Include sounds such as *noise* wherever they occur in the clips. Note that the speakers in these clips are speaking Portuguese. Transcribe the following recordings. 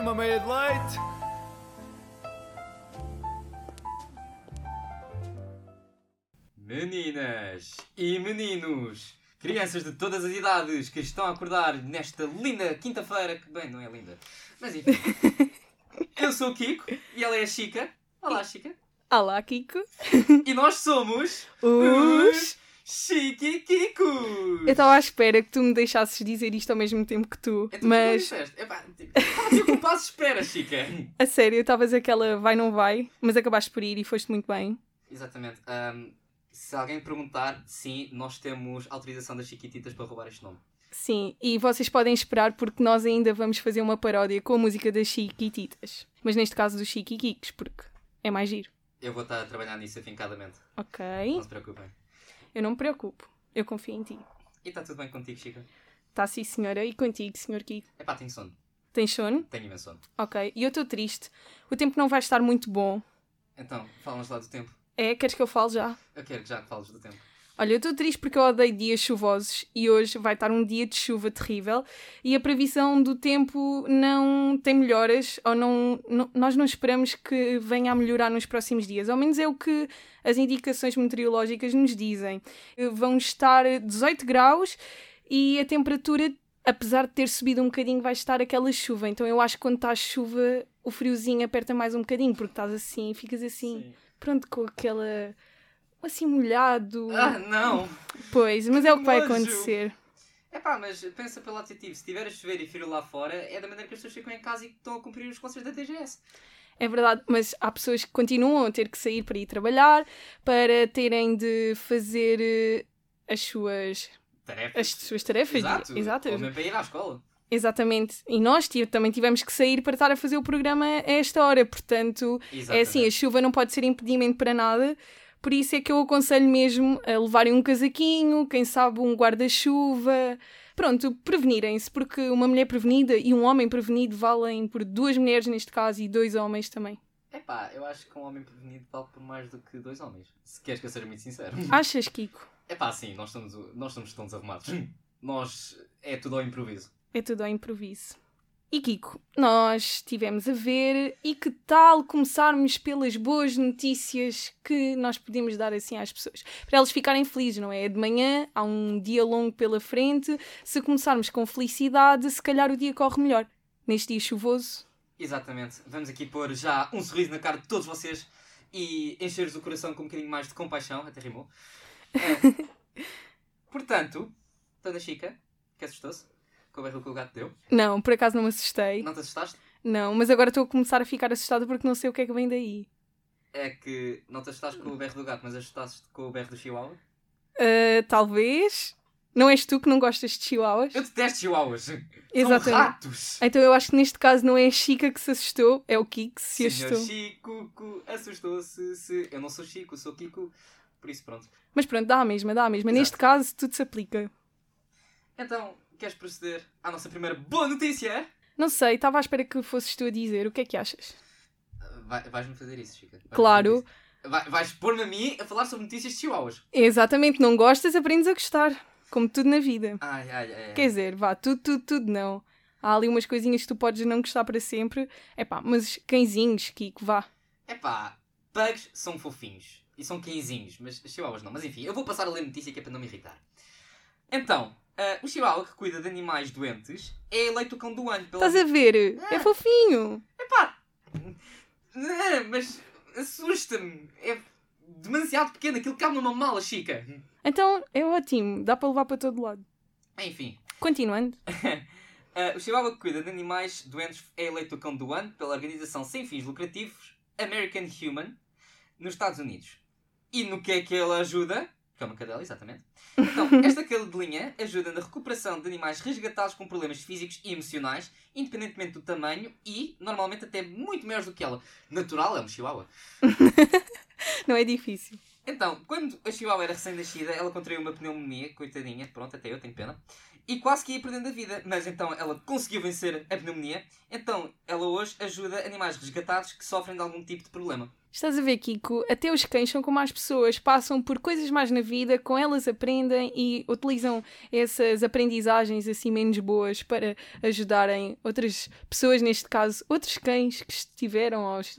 Uma meia de leite. Meninas e meninos, crianças de todas as idades que estão a acordar nesta linda quinta-feira, que bem, não é linda, mas enfim. *laughs* Eu sou o Kiko e ela é a Chica. Olá, Chica. Olá, Kiko. E nós somos Os. Chiquiquicos. Eu estava à espera que tu me deixasses dizer isto ao mesmo tempo que tu, É tu mas. Epá, tipo, Estava aqui com passo espera, Chica. *laughs* a sério, estavas aquela vai não vai, mas acabaste por ir e foste muito bem. Exatamente. Ahm, se alguém perguntar, sim, nós temos autorização das Chiquititas para roubar este nome. Sim, e vocês podem esperar porque nós ainda vamos fazer uma paródia com a música das Chiquititas. Mas neste caso dos Chiquiquicos, porque é mais giro. Eu vou estar a trabalhar nisso afincadamente. Ok, Não se preocupem. Eu não me preocupo. Eu confio em ti. E está tudo bem contigo, Chica? Tá sim, senhora. E contigo, senhor Kiko? Epá, tenho sono. Tens sono? Tenho imenso sono. Ok. E eu estou triste. O tempo não vai estar muito bom. Então, fala-nos lá do tempo. É? Queres que eu fale já? Eu quero que já fales do tempo. Olha, eu estou triste porque eu odeio dias chuvosos e hoje vai estar um dia de chuva terrível e a previsão do tempo não tem melhoras ou não, não- nós não esperamos que venha a melhorar nos próximos dias. Ao menos é o que as indicações meteorológicas nos dizem. Eh, Vão estar 18 graus e a temperatura, apesar de ter subido um bocadinho, vai estar aquela chuva. Então eu acho que quando está chuva o friozinho aperta mais um bocadinho porque estás assim, ficas assim, pronto, com aquela... Assim molhado. Ah, não! Pois, mas é o que vai nojo. acontecer. Epá, mas pensa pelo lado positivo. Se tiver a chover e frio lá fora, é da maneira que as pessoas ficam em casa e estão a cumprir os conselhos da DGS. É verdade, mas há pessoas que continuam a ter que sair para ir trabalhar, para terem de fazer eh, as suas, Tarefas. as suas tarefas. Exato. Exato. Ou mesmo para ir à escola. Exatamente. E nós também tivemos que sair para estar a fazer o programa a esta hora. Portanto, é assim, a chuva não pode ser impedimento para nada. Por isso é que eu aconselho mesmo a levarem um casaquinho, quem sabe um guarda-chuva. Pronto, prevenirem-se, porque uma mulher prevenida e um homem prevenido valem por duas mulheres neste caso e dois homens também. Epá, eu acho que um homem prevenido vale por mais do que dois homens. Se queres que eu seja muito sincero. *laughs* *laughs* Achas, Kiko? Epá, sim, nós estamos, nós estamos tão desarrumados. Nós. É tudo ao improviso. É tudo ao improviso. E Kiko, nós estivemos a ver e que tal começarmos pelas boas notícias que nós podemos dar assim às pessoas? Para elas ficarem felizes, não é? É de manhã, há um dia longo pela frente. Se começarmos com felicidade, se calhar o dia corre melhor. Neste dia chuvoso. Exatamente. Vamos aqui pôr já um sorriso na cara de todos vocês e encher-vos o coração com um bocadinho mais de compaixão. Até rimou. É. *laughs* Portanto, Dona Chica, que assustou-se com o berro que o gato deu. Não, por acaso não me assustei. Não te assustaste? Não, mas agora estou a começar a ficar assustada porque não sei o que é que vem daí. É que não te assustaste com o berro do gato, mas assustaste com o berro do chihuahua? Ah, talvez. Não és tu que não gostas de chihuahuas? Eu detesto chihuahuas! São Exatamente. ratos! Então eu acho que neste caso não é a Chica que se assustou, é o Kiko que se Senhor assustou. Chico assustou-se. Se... Eu não sou Chico, sou Kiko. Por isso, pronto. Mas pronto, dá a mesma, dá a mesma. Exato. Neste caso, tudo se aplica. Então, queres proceder à nossa primeira boa notícia? Não sei, estava à espera que fosses tu a dizer. O que é que achas? Vai- Vais-me fazer isso, Chica. Vais-me Claro. isso. Vai- vais pôr-me a mim a falar sobre notícias de chihuahuas. Exatamente, não gostas, aprendes a gostar. Como tudo na vida. Ai, ai, ai. Quer dizer, vá, tudo, tudo, tudo não. Há ali umas coisinhas que tu podes não gostar para sempre. É pá, mas cãezinhos, Kiko, vá. Epá, pugs são fofinhos. E são quinzinhos, mas chihuahuas não. Mas enfim, eu vou passar a ler notícia que é para não me irritar. Então, ah, o chihuahua que cuida de animais doentes é eleito o cão do ano pela... Estás a ver? É fofinho. Epá! Ah, Mas assusta-me. É demasiado pequeno. Aquilo cabe numa mala, Chica. Então é ótimo, dá para levar para todo lado. Enfim. Continuando. *laughs* ah, o chihuahua que cuida de animais doentes é eleito o cão do ano pela organização sem fins lucrativos American Human nos Estados Unidos. E no que é que ele ajuda? Que é uma cadela, exatamente. Então, esta cadelinha ajuda na recuperação de animais resgatados com problemas físicos e emocionais, independentemente do tamanho e, normalmente, até muito maiores do que ela. Natural, é um chihuahua. *laughs* Não é difícil. Então, quando a Chihuahua era recém-nascida, ela contraiu uma pneumonia, coitadinha, pronto, até eu tenho pena, e quase que ia perdendo a vida. Mas então ela conseguiu vencer a pneumonia, então ela hoje ajuda animais resgatados que sofrem de algum tipo de problema. Estás a ver, Kiko? Até os cães são como as pessoas, passam por coisas mais na vida, com elas aprendem e utilizam essas aprendizagens assim menos boas para ajudarem outras pessoas, neste caso, outros cães que estiveram aos,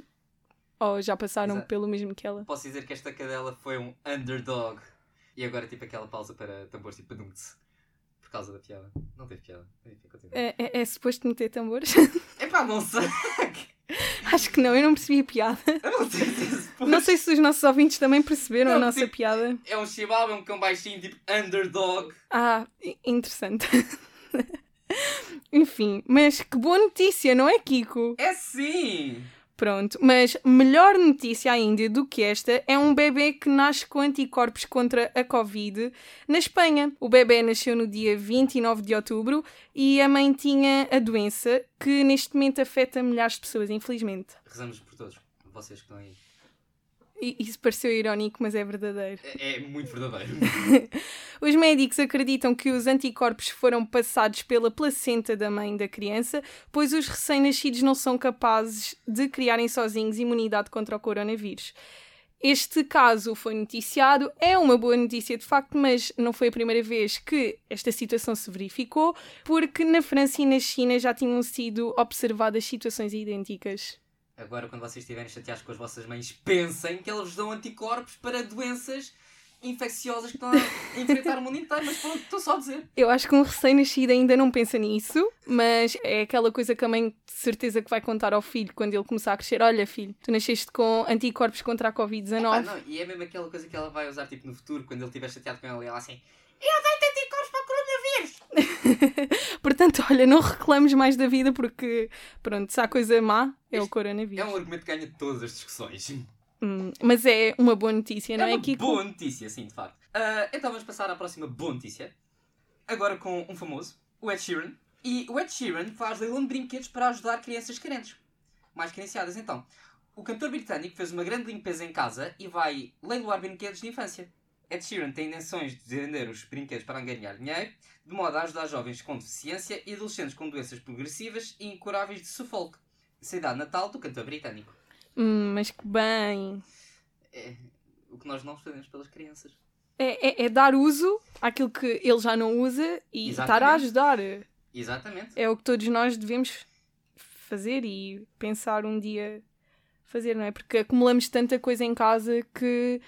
ou já passaram Exato. pelo mesmo que ela. Posso dizer que esta cadela foi um underdog. E agora, tipo, aquela pausa para tambores tipo padum-tse. Por causa da piada. Não teve piada. Continua. É, é, é suposto meter tambores? Epá, não sei. *laughs* *laughs* Acho que não, eu não percebi a piada. Eu não sei se. Não sei se os nossos ouvintes também perceberam a Não, nossa tipo- piada. É um chihuahua, é um cão baixinho, tipo underdog. Ah, interessante. *laughs* Enfim, mas que boa notícia, não é, Kiko? É sim! Pronto, mas melhor notícia ainda do que esta é um bebê que nasce com anticorpos contra a Covid na Espanha. O bebê nasceu no dia 29 de outubro e a mãe tinha a doença que neste momento afeta milhares de pessoas, infelizmente. Rezamos por todos. Vocês que estão aí. Isso pareceu irónico, mas é verdadeiro. É, é muito verdadeiro. *laughs* Os médicos acreditam que os anticorpos foram passados pela placenta da mãe da criança, pois os recém-nascidos não são capazes de criarem sozinhos imunidade contra o coronavírus. Este caso foi noticiado, é uma boa notícia de facto, mas não foi a primeira vez que esta situação se verificou, porque na França e na China já tinham sido observadas situações idênticas. Agora, quando vocês estiverem chateados com as vossas mães, pensem que elas vos dão anticorpos para doenças infecciosas que estão a *laughs* enfrentar o mundo inteiro. Mas pronto, estou só a dizer. Eu acho que um recém-nascido ainda não pensa nisso, mas é aquela coisa que a mãe de certeza que vai contar ao filho quando ele começar a crescer. Olha, filho, tu nasceste com anticorpos contra a Ah, Covid-19. não, e é mesmo aquela coisa que ela vai usar tipo no futuro, quando ele estiver chateado com ela e ela assim. Eu dei anticorpos para o coronavírus! *laughs* Portanto, olha, não reclames mais da vida porque, pronto, se há coisa má, é o Isto coronavírus. É um argumento que ganha todas as discussões. Hum, mas é uma boa notícia, não é é, uma Kiko? boa notícia, sim, de facto. Ah, então vamos passar à próxima boa notícia. Agora com um famoso, o Ed Sheeran. E o Ed Sheeran faz leilão de brinquedos para ajudar crianças carentes. Mais carenciadas, então. O cantor britânico fez uma grande limpeza em casa e vai leiloar brinquedos de infância. Ed Sheeran tem intenções de vender os brinquedos para ganhar dinheiro, de modo a ajudar jovens com deficiência e adolescentes com doenças progressivas e incuráveis de Suffolk, cidade natal do cantor britânico. Hum, mas que bem. É o que nós não fazemos pelas crianças. É, é- é dar uso àquilo que ele já não usa e estar a Exatamente. ajudar. Exatamente. é o que todos nós devemos fazer e pensar um dia fazer, não é? Porque acumulamos tanta coisa em casa que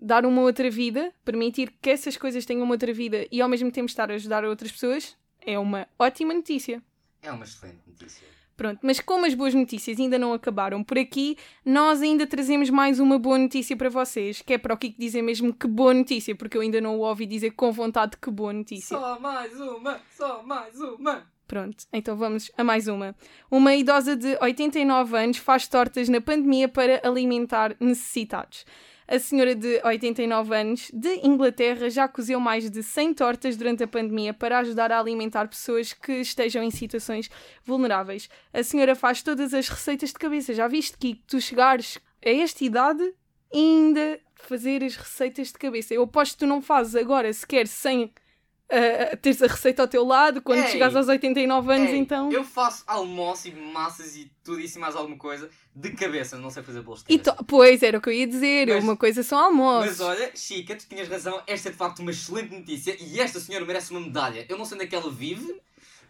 dar uma outra vida, permitir que essas coisas tenham uma outra vida e ao mesmo tempo estar a ajudar outras pessoas é uma ótima notícia. É uma excelente notícia. Pronto, mas como as boas notícias ainda não acabaram por aqui, nós ainda trazemos mais uma boa notícia para vocês, que é para o Kiko dizer mesmo que boa notícia, porque eu ainda não o ouvi dizer com vontade que boa notícia. Só mais uma, só mais uma. Pronto, então vamos a mais uma. Uma idosa de 89 anos faz tortas na pandemia para alimentar necessitados. A senhora de 89 anos, de Inglaterra, já cozeu mais de 100 tortas durante a pandemia para ajudar a alimentar pessoas que estejam em situações vulneráveis. A senhora faz todas as receitas de cabeça. Já viste que tu chegares a esta idade ainda fazer as receitas de cabeça? Eu aposto que tu não fazes agora sequer teres a receita ao teu lado, quando Ei! chegares aos 89 anos, Ei, então. Eu faço almoço e massas e tudo isso e mais alguma coisa de cabeça. Não sei fazer bolos de cabeça. to- Pois, era o que eu ia dizer. Mas- uma coisa são almoços. Mas olha, Chica, tu tinhas razão. Esta é de facto uma excelente notícia e esta senhora merece uma medalha. Eu não sei onde é que ela vive,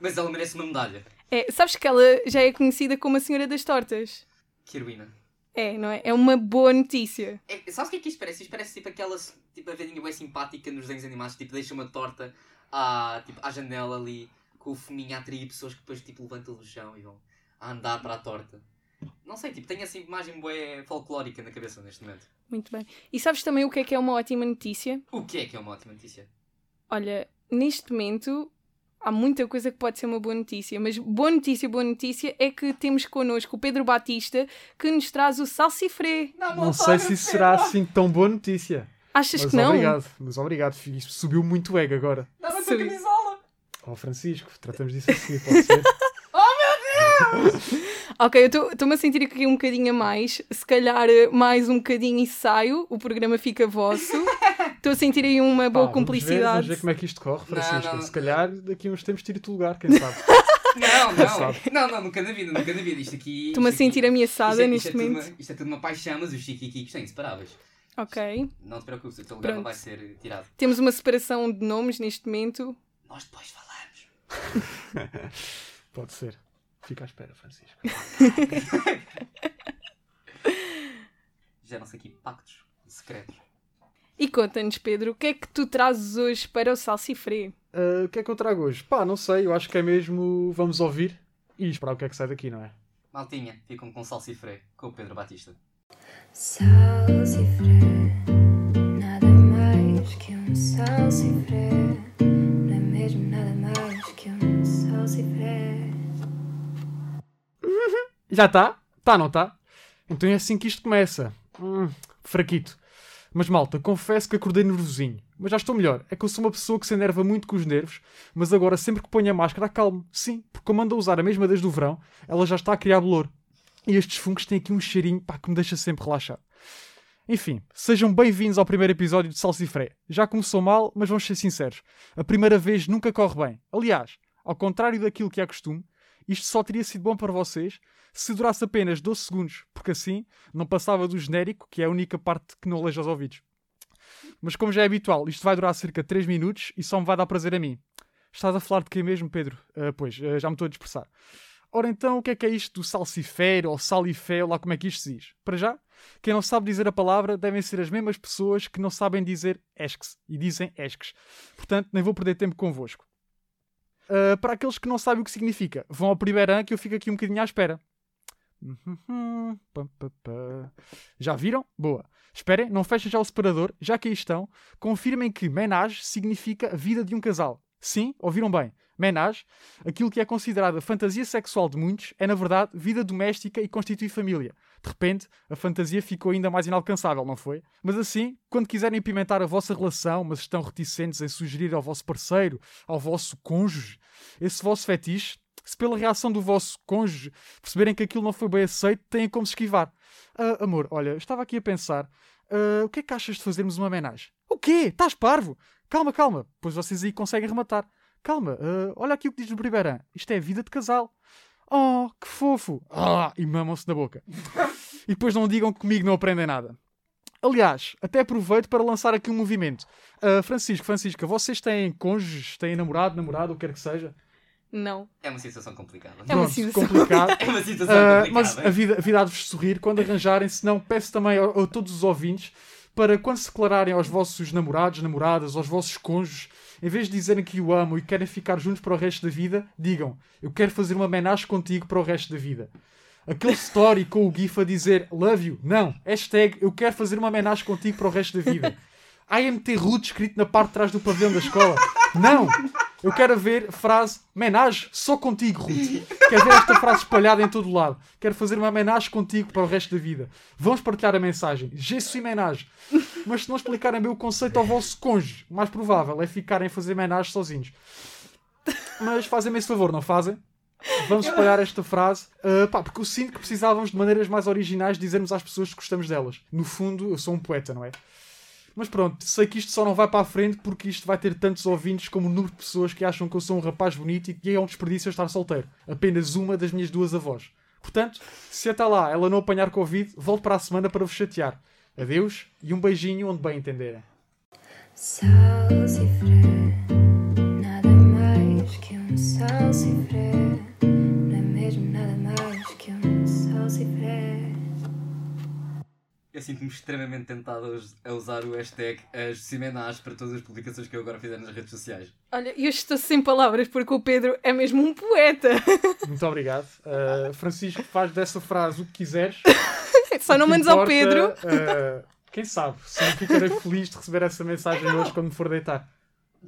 mas ela merece uma medalha. É, sabes que ela já é conhecida como a Senhora das Tortas? Que heroína. É, não é? É uma boa notícia. É, sabes o que é que isto parece? Isto parece tipo aquela tipo, a velhinha bem simpática nos desenhos animados, tipo, deixa uma torta à, tipo, à janela ali, com o fuminho a atrair pessoas que depois tipo, levantam do chão e vão a andar para a torta. Não sei, tipo, tenho essa imagem bué folclórica na cabeça neste momento. Muito bem. E sabes também o que é que é uma ótima notícia? O que é que é uma ótima notícia? Olha, neste momento há muita coisa que pode ser uma boa notícia, mas boa notícia, boa notícia é que temos connosco o Pedro Batista que nos traz o salsifré. Não sei se isso será assim tão boa notícia. Achas Mas que não? obrigado, mas obrigado. filho. Isto subiu muito o ego agora. Dá-me a tua camisola! Oh, Francisco, tratamos disso assim, pode ser? *laughs* Ok, eu estou-me a sentir aqui um bocadinho a mais. Se calhar eh, mais um bocadinho e saio. O programa fica vosso. *laughs* Estou a sentir aí uma boa Pá, vamos ver- cumplicidade. Vamos ver, como é que isto corre, Não, Francisco. não. Se calhar daqui a uns tempos tiro-te o lugar, quem sabe. *laughs* Não, não. Não, não, nunca na vida, nunca na vida. Isto aqui. Estou-me a sentir ameaçada isto é- neste isto é momento. isto é tudo uma paixão, mas os chiquiquicos são inseparáveis. Ok. Não te preocupes, o teu lugar não Pronto. vai ser tirado. Temos uma separação de nomes neste momento. Nós depois falamos. *laughs* Pode ser. Fica à espera, Francisco. *laughs* Geram-se aqui pactos secretos. E conta-nos, Pedro, o que é que tu trazes hoje para o Salsifré? Ah, o que é que eu trago hoje? Pá, não sei. Eu acho que é mesmo. Vamos ouvir e esperar o que é que sai daqui, não é? Maltinha, ficam com salsifré, com o Pedro Batista. Salsifré, nada mais que um salsifré. Não é mesmo nada mais que um salsifré. *laughs* Já está? Tá, não está? Então é assim que isto começa. Hum, fraquito. Mas malta, confesso que acordei nervosinho. Mas já estou melhor. É que eu sou uma pessoa que se enerva muito com os nervos, mas agora sempre que ponho a máscara acalmo. Sim, porque como ando a usar a mesma desde o verão, ela já está a criar bolor. E estes fungos têm aqui um cheirinho pá, que me deixa sempre relaxado. Enfim, sejam bem-vindos ao primeiro episódio de Salsifré. Já começou mal, mas vamos ser sinceros. A primeira vez nunca corre bem. Aliás, ao contrário daquilo que é costume, isto só teria sido bom para vocês se durasse apenas 12 segundos, porque assim não passava do genérico, que é a única parte que não aleja os ouvidos. Mas como já é habitual, isto vai durar cerca de 3 minutos e só me vai dar prazer a mim. Estás a falar de quem mesmo, Pedro? Ah, pois, ah, já me estou a dispersar. Ora então, o que é que é isto do salsifé ou salifé, ou lá como é que isto se diz? Para já, quem não sabe dizer a palavra devem ser as mesmas pessoas que não sabem dizer esques e dizem esques. Portanto, nem vou perder tempo convosco. Ah, para aqueles que não sabem o que significa, vão ao primeiro ano que eu fico aqui um bocadinho à espera. Já viram? Boa. Esperem, não fechem já o separador, já que aí estão. Confirmem que menage significa vida de um casal. Sim, ouviram bem. Menage, aquilo que é considerado a fantasia sexual de muitos, é na verdade vida doméstica e constitui família. De repente, a fantasia ficou ainda mais inalcançável, não foi? Mas assim, quando quiserem pimentar a vossa relação, mas estão reticentes em sugerir ao vosso parceiro, ao vosso cônjuge, esse vosso fetiche, se pela reação do vosso cônjuge perceberem que aquilo não foi bem aceito, têm como se esquivar. Ah, amor, olha, estava aqui a pensar, ah, o que é que achas de fazermos uma homenagem? O quê? Estás parvo? Calma, calma, pois vocês aí conseguem rematar. Calma, ah, olha aqui o que diz o Bribeirão. Isto é vida de casal. Oh, que fofo! Ah, e mamam-se na boca. *laughs* e depois não digam que comigo não aprendem nada. Aliás, até aproveito para lançar aqui um movimento. Ah, Francisco, Francisca, vocês têm cônjuges, têm namorado, namorado, o que quer que seja? Não. É uma situação complicada. É uma situação. complicado. *laughs* É uma situação Ah, complicada. mas a vida, a vida há de vos sorrir quando arranjarem, se não, peço também a, a todos os ouvintes para quando se declararem aos vossos namorados, namoradas, aos vossos cônjuges, em vez de dizerem que o amam e querem ficar juntos para o resto da vida, digam: Eu quero fazer uma homenagem contigo para o resto da vida. Aquele story com o GIF a dizer Love you. Não. Hashtag Eu quero fazer uma homenagem contigo para o resto da vida. AMT Ruth escrito na parte de trás do pavilhão da escola. Não. Eu quero ver frase Menage só contigo, Ruth. Quero ver esta frase espalhada em todo o lado. Quero fazer uma homenagem contigo para o resto da vida. Vamos partilhar a mensagem. Je suis menage. Mas se não explicarem bem o conceito ao vosso cônjuge, o mais provável é ficarem a fazer menage sozinhos. Mas fazem-me esse favor, não fazem? Vamos espalhar esta frase, ah, pá, porque eu sinto que precisávamos de maneiras mais originais de dizermos às pessoas que gostamos delas. No fundo, eu sou um poeta, não é? Mas pronto, sei que isto só não vai para a frente porque isto vai ter tantos ouvintes como o número de pessoas que acham que eu sou um rapaz bonito e que é um desperdício eu estar solteiro. Apenas uma das minhas duas avós. Portanto, se até lá ela não apanhar Covid, volto para a semana para vos chatear. Adeus e um beijinho onde bem entenderem. Salsifré, nada mais que um salsifré. Eu sinto-me extremamente tentado a us- a usar o hashtag as Simenás para todas as publicações que eu agora fizer nas redes sociais. Olha, eu estou sem palavras porque o Pedro é mesmo um poeta. *laughs* Muito obrigado. Ah, Francisco, faz dessa frase o que quiseres. *laughs* Só não mandes ao Pedro. ah, quem sabe? Se não ficarei feliz de receber essa mensagem hoje quando me for deitar.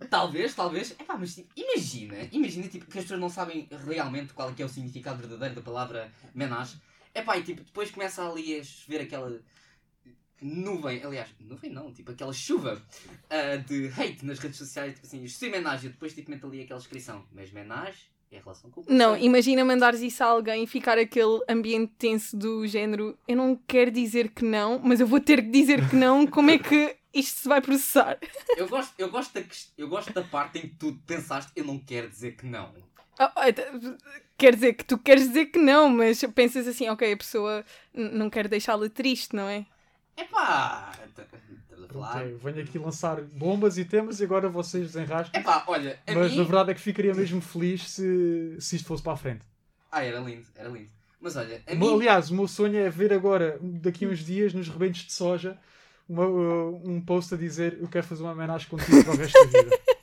Talvez, talvez. Epá, mas tipo, imagina, imagina tipo, que as pessoas não sabem realmente qual é que é o significado verdadeiro da palavra menage. Epá, e tipo, depois começa ali a chover aquela nuvem, aliás, nuvem não, tipo aquela chuva ah, de hate nas redes sociais, tipo assim, se menage, depois tipo mete ali aquela descrição, mas menage é a relação com o Não, imagina mandares isso a alguém e ficar aquele ambiente tenso do género eu não quero dizer que não, mas eu vou ter que dizer que não, como é que isto se vai processar? *laughs* Eu gosto, eu, gosto da, eu gosto da parte em que tu pensaste eu não quero dizer que não. T- Quer dizer que tu queres dizer que não, mas pensas assim, ok, a pessoa não quer deixá-la triste, não é? Epá, estamos a falar. Ok, venho aqui lançar bombas e temas e agora vocês desenrascam. Epá, olha, Mas mim... na verdade é que ficaria mesmo feliz se, se isto fosse para a frente. Ah, era lindo, era lindo. Mas olha, mim... Aliás, o meu sonho é ver agora, daqui a uns dias, nos rebentos de soja, uma- uh, um post a dizer eu quero fazer uma homenagem contigo para o resto da vida. *laughs*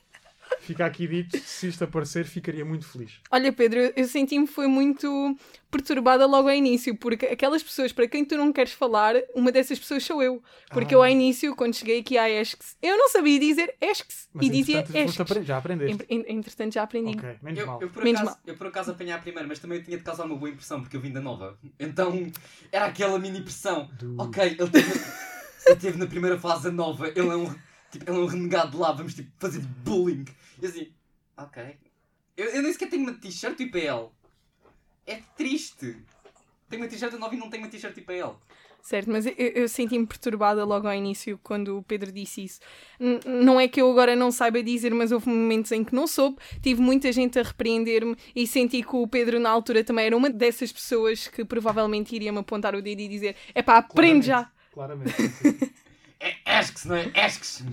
Fica aqui dito, se isto aparecer, ficaria muito feliz. Olha, Pedro, eu- eu senti-me foi muito perturbada logo ao início, porque aquelas pessoas para quem tu não queres falar, uma dessas pessoas sou eu. Porque Ah. eu ao início, quando cheguei aqui à ESCS, eu não sabia dizer ESCS Mas e dizia ESCS. já aprendeste. Entretanto, já aprendi. Ok, menos Eu, mal. eu, por Menos acaso, mal. eu por acaso apanhei a primeira, mas também eu tinha de causar uma boa impressão porque eu vim da nova. Então era aquela mini pressão. Do- Ok, ele teve, ele teve na primeira fase a nova, ele é um, tipo, é um renegado de lá, vamos tipo, fazer bullying. E assim, ok. Eu, eu nem sequer tenho uma t-shirt IPL. É triste. Tenho uma t-shirt nova e não tenho uma t-shirt IPL. Certo, mas eu, eu senti-me perturbada logo ao início quando o Pedro disse isso. N- não é que eu agora não saiba dizer, mas houve momentos em que não soube. Tive muita gente a repreender-me e senti que o Pedro, na altura, também era uma dessas pessoas que provavelmente iria me apontar o dedo e dizer: é pá, aprende já. Claramente. Esques, não é? Esques.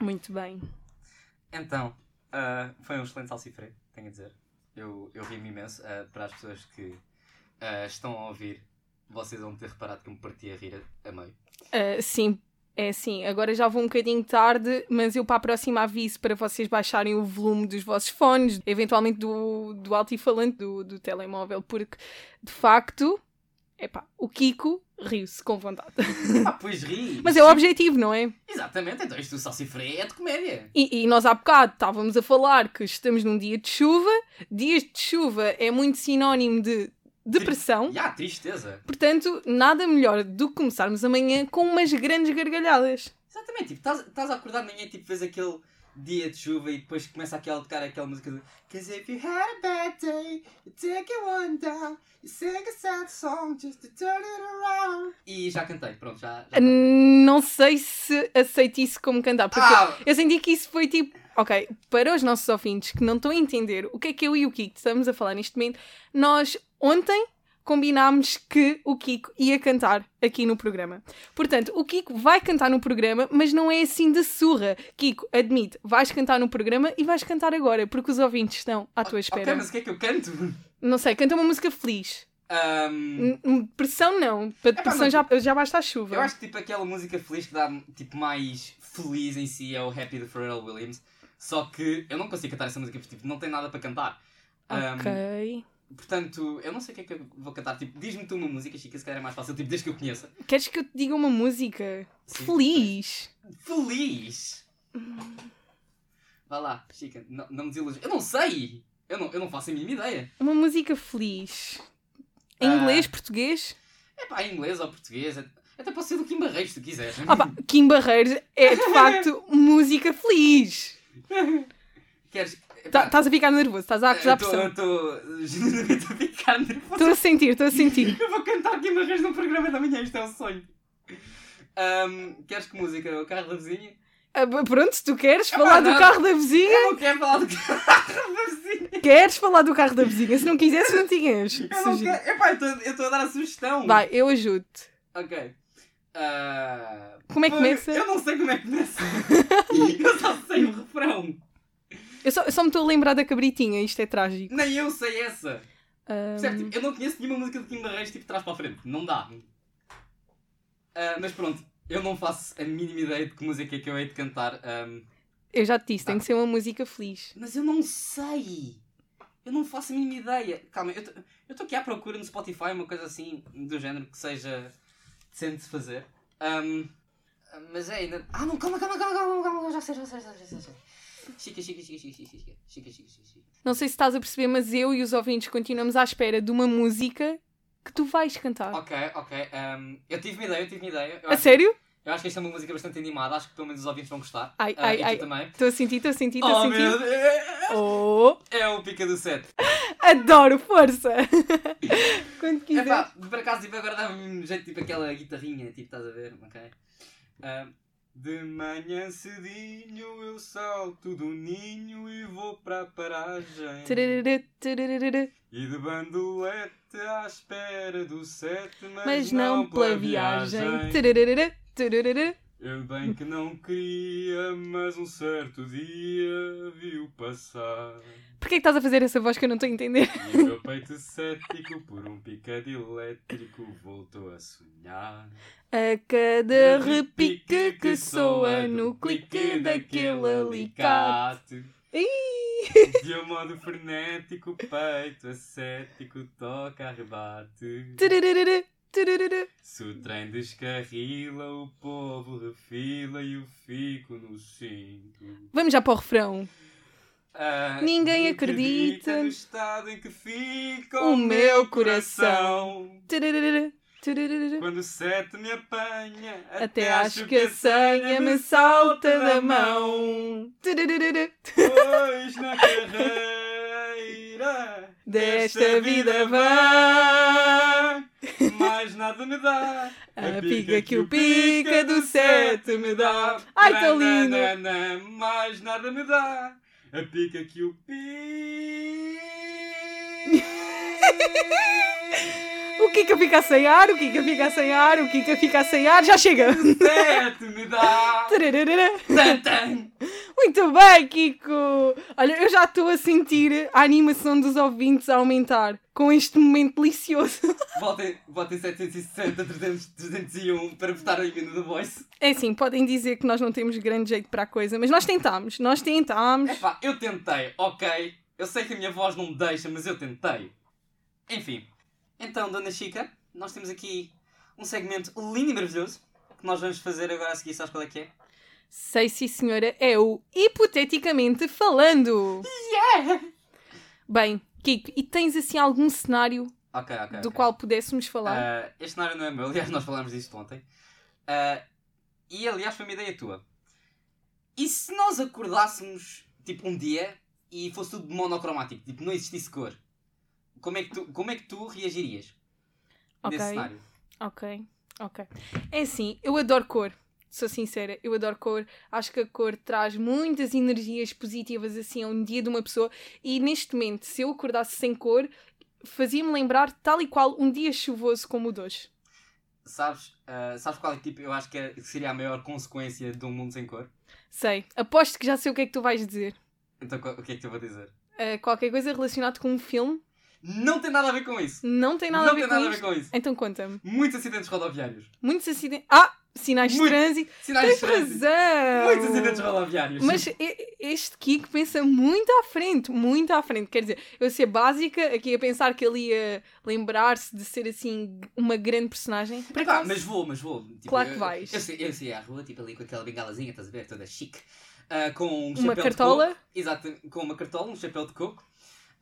Muito bem. Então, ah, foi um excelente salsifré, tenho a dizer. Eu, eu ri-me imenso. ah, para as pessoas que ah, estão a ouvir, vocês vão ter reparado que eu me parti a rir a, meio. Sim, é assim. Agora já vou um bocadinho tarde, mas eu para a próxima aviso para vocês baixarem o volume dos vossos fones, eventualmente do, do altifalante do, do telemóvel, porque de facto, epá, o Kiko riu-se com vontade. *laughs* Ah, pois ri! Mas é o objetivo, não é? Exatamente, então isto do salsifré é de comédia. E, e nós há bocado estávamos a falar que estamos num dia de chuva. Dias de chuva é muito sinónimo de depressão. E há tristeza. Portanto, nada melhor do que começarmos amanhã com umas grandes gargalhadas. Exatamente, tipo, estás- a acordar de manhã e tipo, vês aquele dia de chuva e depois começa aquela tocar aquela música do Cause if you had a bad day, you take it one down, you sing a sad song just to turn it around. E já cantei, pronto, já. já Não sei se aceito isso como cantar, porque Ah! eu senti que isso foi tipo. Ok, para os nossos ouvintes que não estão a entender o que é que eu e o Kiko estamos a falar neste momento, nós ontem combinámos que o Kiko ia cantar aqui no programa. Portanto, o Kiko vai cantar no programa, mas não é assim de surra. Kiko, admite, vais cantar no programa e vais cantar agora, porque os ouvintes estão à tua espera. Ok, mas o que é que eu canto? Não sei, canta uma música feliz. N- Depressão não, para depressão mas- já, já basta a chuva. eu acho que tipo aquela música feliz que dá tipo mais feliz em si é o Happy de Pharrell Williams. Só que eu não consigo cantar essa música porque tipo, não tem nada para cantar. Ok. Portanto, eu não sei o que é que eu vou cantar. Tipo, diz-me tu uma música, Chica, se calhar é mais fácil, tipo, desde que eu conheça. Queres que eu te diga uma música Sim. feliz? Feliz! Vá lá, Chica, não, não me desiludes. Eu não sei! Eu não, eu não faço a mínima ideia. Uma música feliz. Em Ah. inglês, português? É pá, em inglês ou português, até pode ser do Kim Barreiros, se tu quiseres. Ah pá, Kim Barreiros é de facto *laughs* música feliz. Queres. Tá- Estás a ficar nervoso, estás a acusar pressão. Estou genuinamente a ficar nervoso. Estou a sentir, estou a sentir. *laughs* Eu vou cantar Kim Barreiros no programa da manhã, isto é um sonho. Ahm, queres que música? O carro da vizinha? Ah, pronto, se tu queres Ah, falar não. do carro da vizinha, Eu não quero falar do *laughs* carro da vizinha! queres falar do carro da vizinha. Se não quisesse, não tinhas. Eu não quero. Epá, eu estou- a dar a sugestão. Vai, eu ajudo-te. Ok. Ah, Como é que pô, começa? Eu não sei como é que começa. *laughs* eu só sei o refrão. Eu só, eu só me estou a lembrar da cabritinha, isto é trágico. Nem eu sei essa. Ahm, Percebe? Tipo, eu não conheço nenhuma música de Kim Barreiros tipo trás para a frente. Não dá. Ah, mas pronto, eu não faço a mínima ideia de que música é que eu hei de cantar. ahm, eu já te disse, tem Ah. que ser uma música feliz. mas eu não sei. Eu não faço a mínima ideia. Calma, eu estou aqui à procura no Spotify uma coisa assim do género que seja decente de fazer. Ahm, mas é ainda. Ah não, calma, calma, calma, calma, calma, já sei, já sei, já sei, já sei. Chica, chica, chica, chica, chica, chica, chica, chica. Não sei se estás a perceber, mas eu e os ouvintes continuamos à espera de uma música que tu vais cantar. Ok, ok. ahm, eu tive uma ideia, eu tive uma ideia. Eu A acho, sério? eu acho que esta é uma música bastante animada, acho que pelo menos os ouvintes vão gostar. Ai, Ah, ai, ai. também. Estou a sentir, estou a sentir, estou a Oh sentir. meu Deus! Oh, É o Pica do 7. *laughs* adoro, força! *laughs* Quando quiser. Epá, por acaso tipo, agora dá-me um jeito tipo aquela guitarrinha, tipo, estás a ver? Ok. Ahm, De manhã cedinho eu salto do ninho e vou para a paragem. E de bandolete à espera do sete, mas, Mas não pela viagem. Tararara, tararara. Eu bem que não queria, mas um certo dia viu passar. Porquê que estás a fazer essa voz que eu não estou a entender? E o meu peito cético por um picado elétrico voltou a sonhar. A cada repique que soa no clique daquele alicate. De um modo frenético, o peito ascético toca a rebate. Tararara, tararara. Se o trem descarrila, o povo refila e eu fico no cinto. Vamos já para o refrão. Ah, Ninguém acredita no estado em que fica o o, meu coração. coração. Quando o sete me apanha, Até acho que a senha me salta da mão. Pois na carreira Desta vida vã. mais nada me dá. A pica que o pica do sete me dá. Ai, tão lindo. Mais nada me dá. A pica que o pica. O Kika fica sem ar, o Kika fica sem ar, o Kika fica sem ar, já chega! Sete me dá. *laughs* Tararara. Tan, tan. Muito bem, Kiko! Olha, eu já estou a sentir a animação dos ouvintes a aumentar com este momento delicioso. Votem, votem 760, 300, 301 para votar em mim The Voice. É assim, podem dizer que nós não temos grande jeito para a coisa, mas nós tentámos, nós tentámos. Epá, eu tentei, ok. Eu sei que a minha voz não me deixa, mas eu tentei. Enfim. Então, Dona Chica, nós temos aqui um segmento lindo e maravilhoso que nós vamos fazer agora a seguir. Sabes qual é que é? Sei sim, senhora, é o hipoteticamente falando. Bem, Kiko, e tens assim algum cenário Ok, ok. do ok. qual pudéssemos falar? Ah, este cenário não é meu, *laughs* aliás, nós falámos disto ontem. Ah, e aliás, foi uma ideia tua. E se nós acordássemos, tipo, um dia e fosse tudo monocromático, tipo, não existisse cor? Como é que tu, como é que tu reagirias Ok. nesse cenário? Ok, ok. É assim, eu adoro cor. Sou sincera, eu adoro cor. Acho que a cor traz muitas energias positivas assim a um dia de uma pessoa. E neste momento, se eu acordasse sem cor, fazia-me lembrar tal e qual um dia chuvoso como o de hoje. Sabes, ah, sabes qual é tipo, eu acho que é- que seria a maior consequência de um mundo sem cor? Sei, aposto que já sei o que é que tu vais dizer. Então o que é que eu vou dizer? Uh, qualquer coisa relacionada com um filme Não tem nada a ver com isso! não tem nada não a ver tem com nada a ver com isso! Então conta-me. Muitos acidentes rodoviários. Muitos acidentes. Ah! Sinais de trânsito. Sinais de trânsito. razão! Muitos acidentes rodoviários. Mas este Kiko pensa muito à frente, muito à frente. Quer dizer, eu ser básica, aqui a pensar que ele ia lembrar-se de ser assim uma grande personagem. Epá, acaso, mas vou, mas vou. Tipo, Claro que eu- vais. Eu, sei, eu sei à rua, tipo ali com aquela bengalazinha, estás a ver? Toda chique. Ah, com um uma chapéu de cartola, coco. Exato, com uma cartola, um chapéu de coco.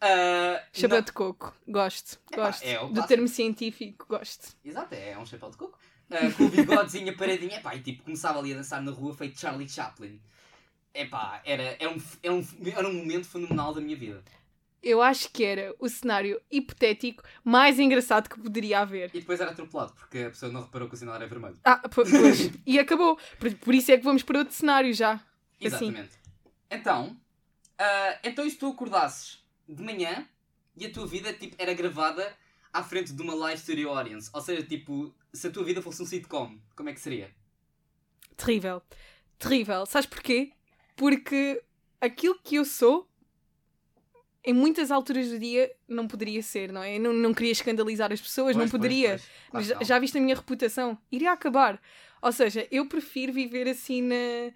Ah, chapéu não- de coco. Gosto, gosto. é Do termo científico, gosto. Exato, é um chapéu de coco. Ah, com o bigodezinho paradinho. Epá, e tipo, começava ali a dançar na rua feito Charlie Chaplin. Epá, era, era, um, era, um, era um momento fenomenal da minha vida. Eu acho que era o cenário hipotético mais engraçado que poderia haver. E depois era atropelado, porque a pessoa não reparou que o sinal era vermelho. Ah, po- pois. e acabou. Por, por isso é que vamos para outro cenário já. Assim. Exatamente. Então, ah, então e se tu acordasses de manhã e a tua vida tipo, era gravada à frente de uma live studio audience? Ou seja, tipo, se a tua vida fosse um sitcom, como é que seria? Terrível. Terrível. Sabes porquê? Porque aquilo que eu sou, em muitas alturas do dia, não poderia ser, não é? Eu não, não queria escandalizar as pessoas, não Pois, pois, poderia. pois. Claro Mas já, não. já viste a minha reputação? Iria acabar. Ou seja, eu prefiro viver assim na.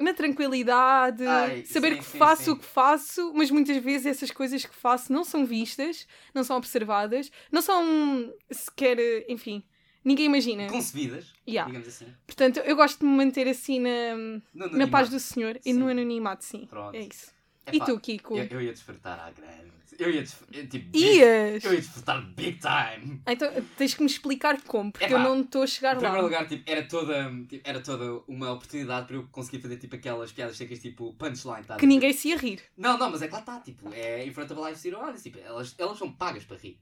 Na tranquilidade, Ai, saber sim, que sim, faço sim. o que faço, mas muitas vezes essas coisas que faço não são vistas, não são observadas, não são sequer, enfim, ninguém imagina. Concebidas, Yeah. digamos assim. Portanto, eu gosto de me manter assim na, No na paz do Senhor e Sim. no anonimato, sim. Pronto. É isso. Epá, e tu, Kiko? Eu, eu ia desfrutar à grande. Eu ia desfrutar. Tipo, big- Ias! Eu ia desfrutar big time. Então tens que me explicar como, porque Epá, eu não estou a chegar Em lá. primeiro lugar, tipo, era, toda, tipo, era toda uma oportunidade para eu conseguir fazer tipo aquelas piadas secas, tipo punchline, tá? Que ninguém se ia rir. Não, não, mas é que lá está, tipo, é front of a live zero audience, tipo, elas, elas são pagas para rir.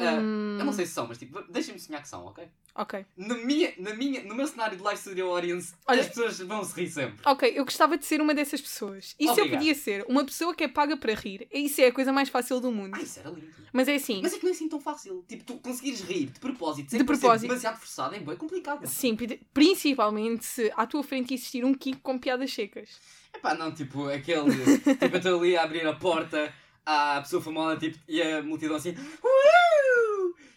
Hum, Eu não sei se são, mas tipo, deixem-me sonhar que são, ok? Ok. Na minha, na minha, no meu cenário de live studio audience, Olha- as pessoas vão se rir sempre. Ok, eu gostava de ser uma dessas pessoas. E se eu podia ser uma pessoa que é paga para rir? Isso é a coisa mais fácil do mundo. Ah, isso era lindo. Mas é assim, Mas é que não é assim tão fácil. Tipo, tu conseguires rir de propósito, sem De propósito. demasiado forçado, é bem complicado. sim, pri- principalmente se à tua frente existir um Kiko com piadas secas. Epá, não, tipo, aquele. tipo, eu estou ali a abrir a porta à pessoa famosa tipo, e a multidão assim. "Uau!"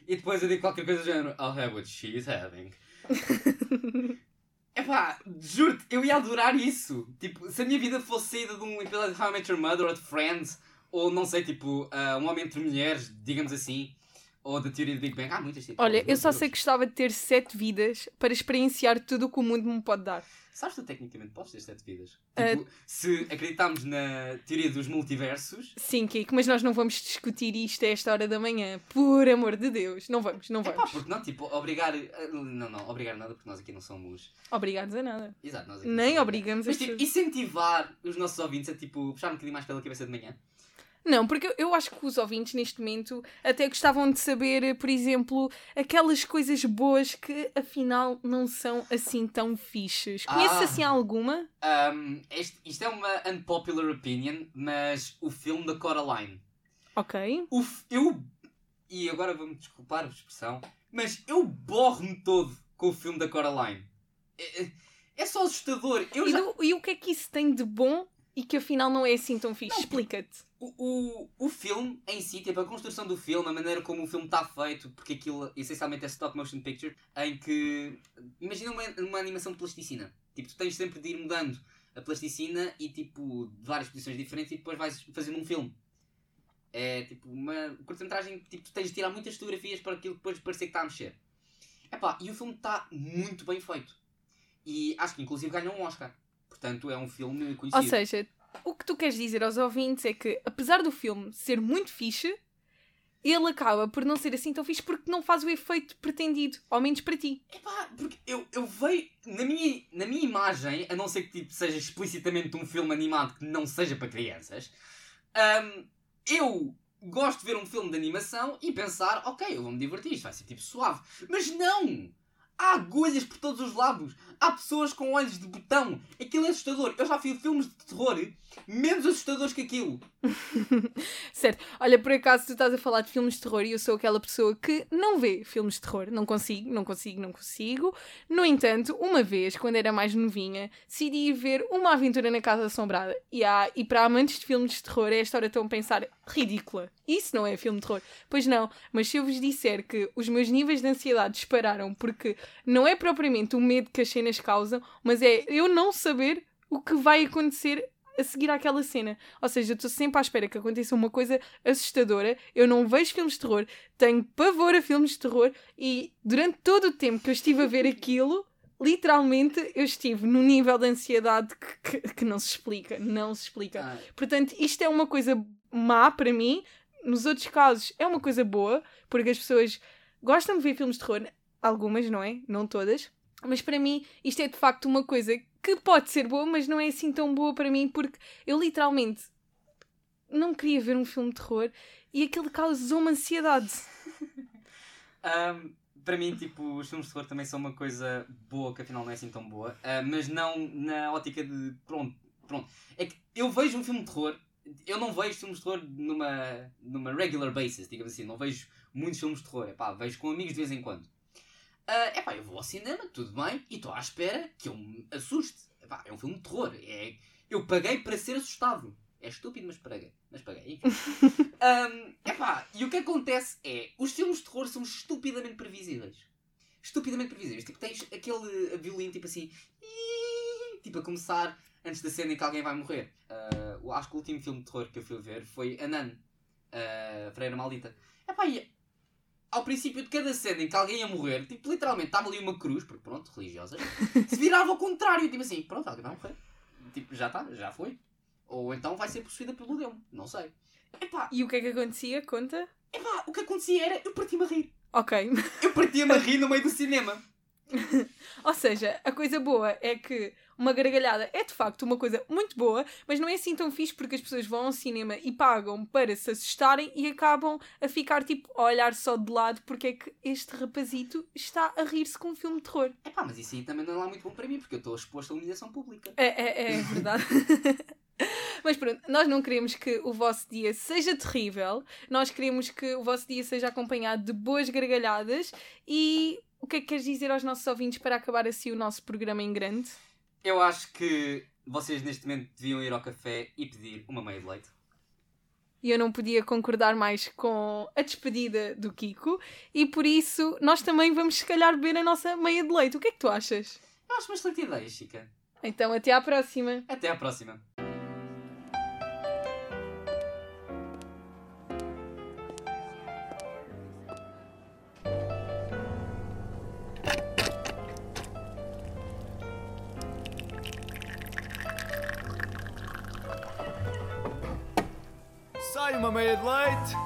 E depois eu digo qualquer coisa do género. I'll have what she's having. *laughs* Epá, juro-te, eu ia adorar isso. Tipo, se a minha vida fosse saída de um episódio de How I Met Your Mother ou de Friends, ou não sei, tipo, ah, um homem entre mulheres, digamos assim, ou da teoria do Big Bang, há muitas tipo. Olha, eu só sei que gostava de ter sete vidas para experienciar tudo o que o mundo me pode dar. Sabes tu tecnicamente podes ter sete vidas? Ah. Tipo, se acreditarmos na teoria dos multiversos, Sim, Kiko, mas nós não vamos discutir isto a esta hora da manhã. Por amor de Deus. Não vamos, não vamos. porque não, tipo, obrigar. ah, Não, não, obrigar nada, porque nós aqui não somos. Obrigados a nada. Exato, nós aqui Nem somos- obrigamos Mas as tipo, incentivar os nossos ouvintes a tipo, puxar um bocadinho mais pela cabeça de manhã. Não, porque eu- acho que os ouvintes neste momento até gostavam de saber, por exemplo, aquelas coisas boas que afinal não são assim tão fixes. Conheces Ah. assim alguma? Ahm, este- isto é uma unpopular opinion, mas o filme da Coraline. Ok. O eu. E agora vou-me desculpar a expressão, mas eu borro-me todo com o filme da Coraline. É, é- é só assustador. Eu E, já, do- e o que é que isso tem de bom e que afinal não é assim tão fixe? Explica-te. O, o, o filme em si, tipo, a construção do filme, a maneira como o filme está feito, porque aquilo essencialmente é stop motion picture, em que. Imagina uma, uma animação de plasticina. Tipo, tu tens sempre de ir mudando a plasticina e tipo, de várias posições diferentes e depois vais fazendo um filme. É tipo uma curta-metragem que tipo, tu tens de tirar muitas fotografias para aquilo depois parecer que está a mexer. Epá, e o filme está muito bem feito. E acho que inclusive ganhou um Oscar. Portanto, é um filme conhecido. Ou seja, o que tu queres dizer aos ouvintes é que, apesar do filme ser muito fixe, ele acaba por não ser assim tão fixe porque não faz o efeito pretendido, ao menos para ti. Epá, porque eu, eu vejo na minha, na minha imagem, a não ser que tipo, seja explicitamente um filme animado que não seja para crianças, hum, eu gosto de ver um filme de animação e pensar, ok, eu vou-me divertir, isto vai ser tipo suave. Mas não! Há agulhas por todos os lados. Há pessoas com olhos de botão. Aquilo é assustador. Eu já vi filmes de terror menos assustadores que aquilo. *laughs* Certo. Olha, por acaso tu estás a falar de filmes de terror e eu sou aquela pessoa que não vê filmes de terror. Não consigo, não consigo, não consigo. No entanto, uma vez, quando era mais novinha, decidi ir ver Uma Aventura na Casa Assombrada. E, há, e para amantes de filmes de terror, é esta hora estão a pensar, ridícula. Isso não é filme de terror. Pois não, mas se eu vos disser que os meus níveis de ansiedade dispararam porque não é propriamente o medo que as cenas causam, mas é eu não saber o que vai acontecer a seguir àquela cena. Ou seja, eu estou sempre à espera que aconteça uma coisa assustadora. Eu não vejo filmes de terror, tenho pavor a filmes de terror e durante todo o tempo que eu estive a ver aquilo, literalmente eu estive num nível de ansiedade que, que, que não se explica. Não se explica. Ah, Portanto, isto é uma coisa má para mim. Nos outros casos é uma coisa boa, porque as pessoas gostam de ver filmes de terror. Algumas, não é? Não todas. Mas para mim, isto é de facto uma coisa que pode ser boa, mas não é assim tão boa para mim, porque eu literalmente não queria ver um filme de terror e aquilo causou-me ansiedade. *laughs* Ahm, para mim, tipo, os filmes de terror também são uma coisa boa, que afinal não é assim tão boa, ah, mas não na ótica de. Pronto, pronto. É que eu vejo um filme de terror, eu não vejo filmes de terror numa, numa regular basis, digamos assim, não vejo muitos filmes de terror, epá, vejo com amigos de vez em quando. Ah, epá, eu vou ao cinema, tudo bem, e estou à espera que eu me assuste. Epá, é um filme de terror, é, eu paguei para ser assustado. É estúpido, mas paguei. Mas paguei. *laughs* Ahm, epá, e o que acontece é, os filmes de terror são estupidamente previsíveis. Estupidamente previsíveis. Tipo, tens aquele violino tipo assim, tipo a começar antes da cena em que alguém vai morrer. Eu acho que o último filme de terror que eu fui ver foi A Nun, a Freira Maldita. Epá, e ao princípio de cada cena em que alguém ia morrer, tipo, literalmente estava ali uma cruz, porque pronto, religiosas, *laughs* se virava ao contrário, tipo assim, pronto, alguém vai morrer. Tipo, já está, já foi. Ou então vai ser possuída pelo demon, não sei. Epá, E o que é que acontecia? Conta? epá, o que acontecia era, eu partia-me a rir. Ok. Eu partia-me a *laughs* rir no meio do cinema. *laughs* Ou seja, a coisa boa é que uma gargalhada é de facto uma coisa muito boa, mas não é assim tão fixe porque as pessoas vão ao cinema e pagam para se assustarem e acabam a ficar tipo a olhar só de lado porque é que este rapazito está a rir-se com um filme de terror. Epá, mas isso aí também não é lá muito bom para mim, porque eu estou exposto à humilhação pública. É, é, é verdade. *laughs* Mas pronto, nós não queremos que o vosso dia seja terrível, nós queremos que o vosso dia seja acompanhado de boas gargalhadas. E o que é que queres dizer aos nossos ouvintes para acabar assim o nosso programa em grande? Eu acho que vocês neste momento deviam ir ao café e pedir uma meia de leite. E eu não podia concordar mais com a despedida do Kiko, e por isso nós também vamos, se calhar, beber a nossa meia de leite. O que é que tu achas? Eu acho uma excelente ideia, Chica. Então, até à próxima! Até à próxima. Sai uma meia de leite.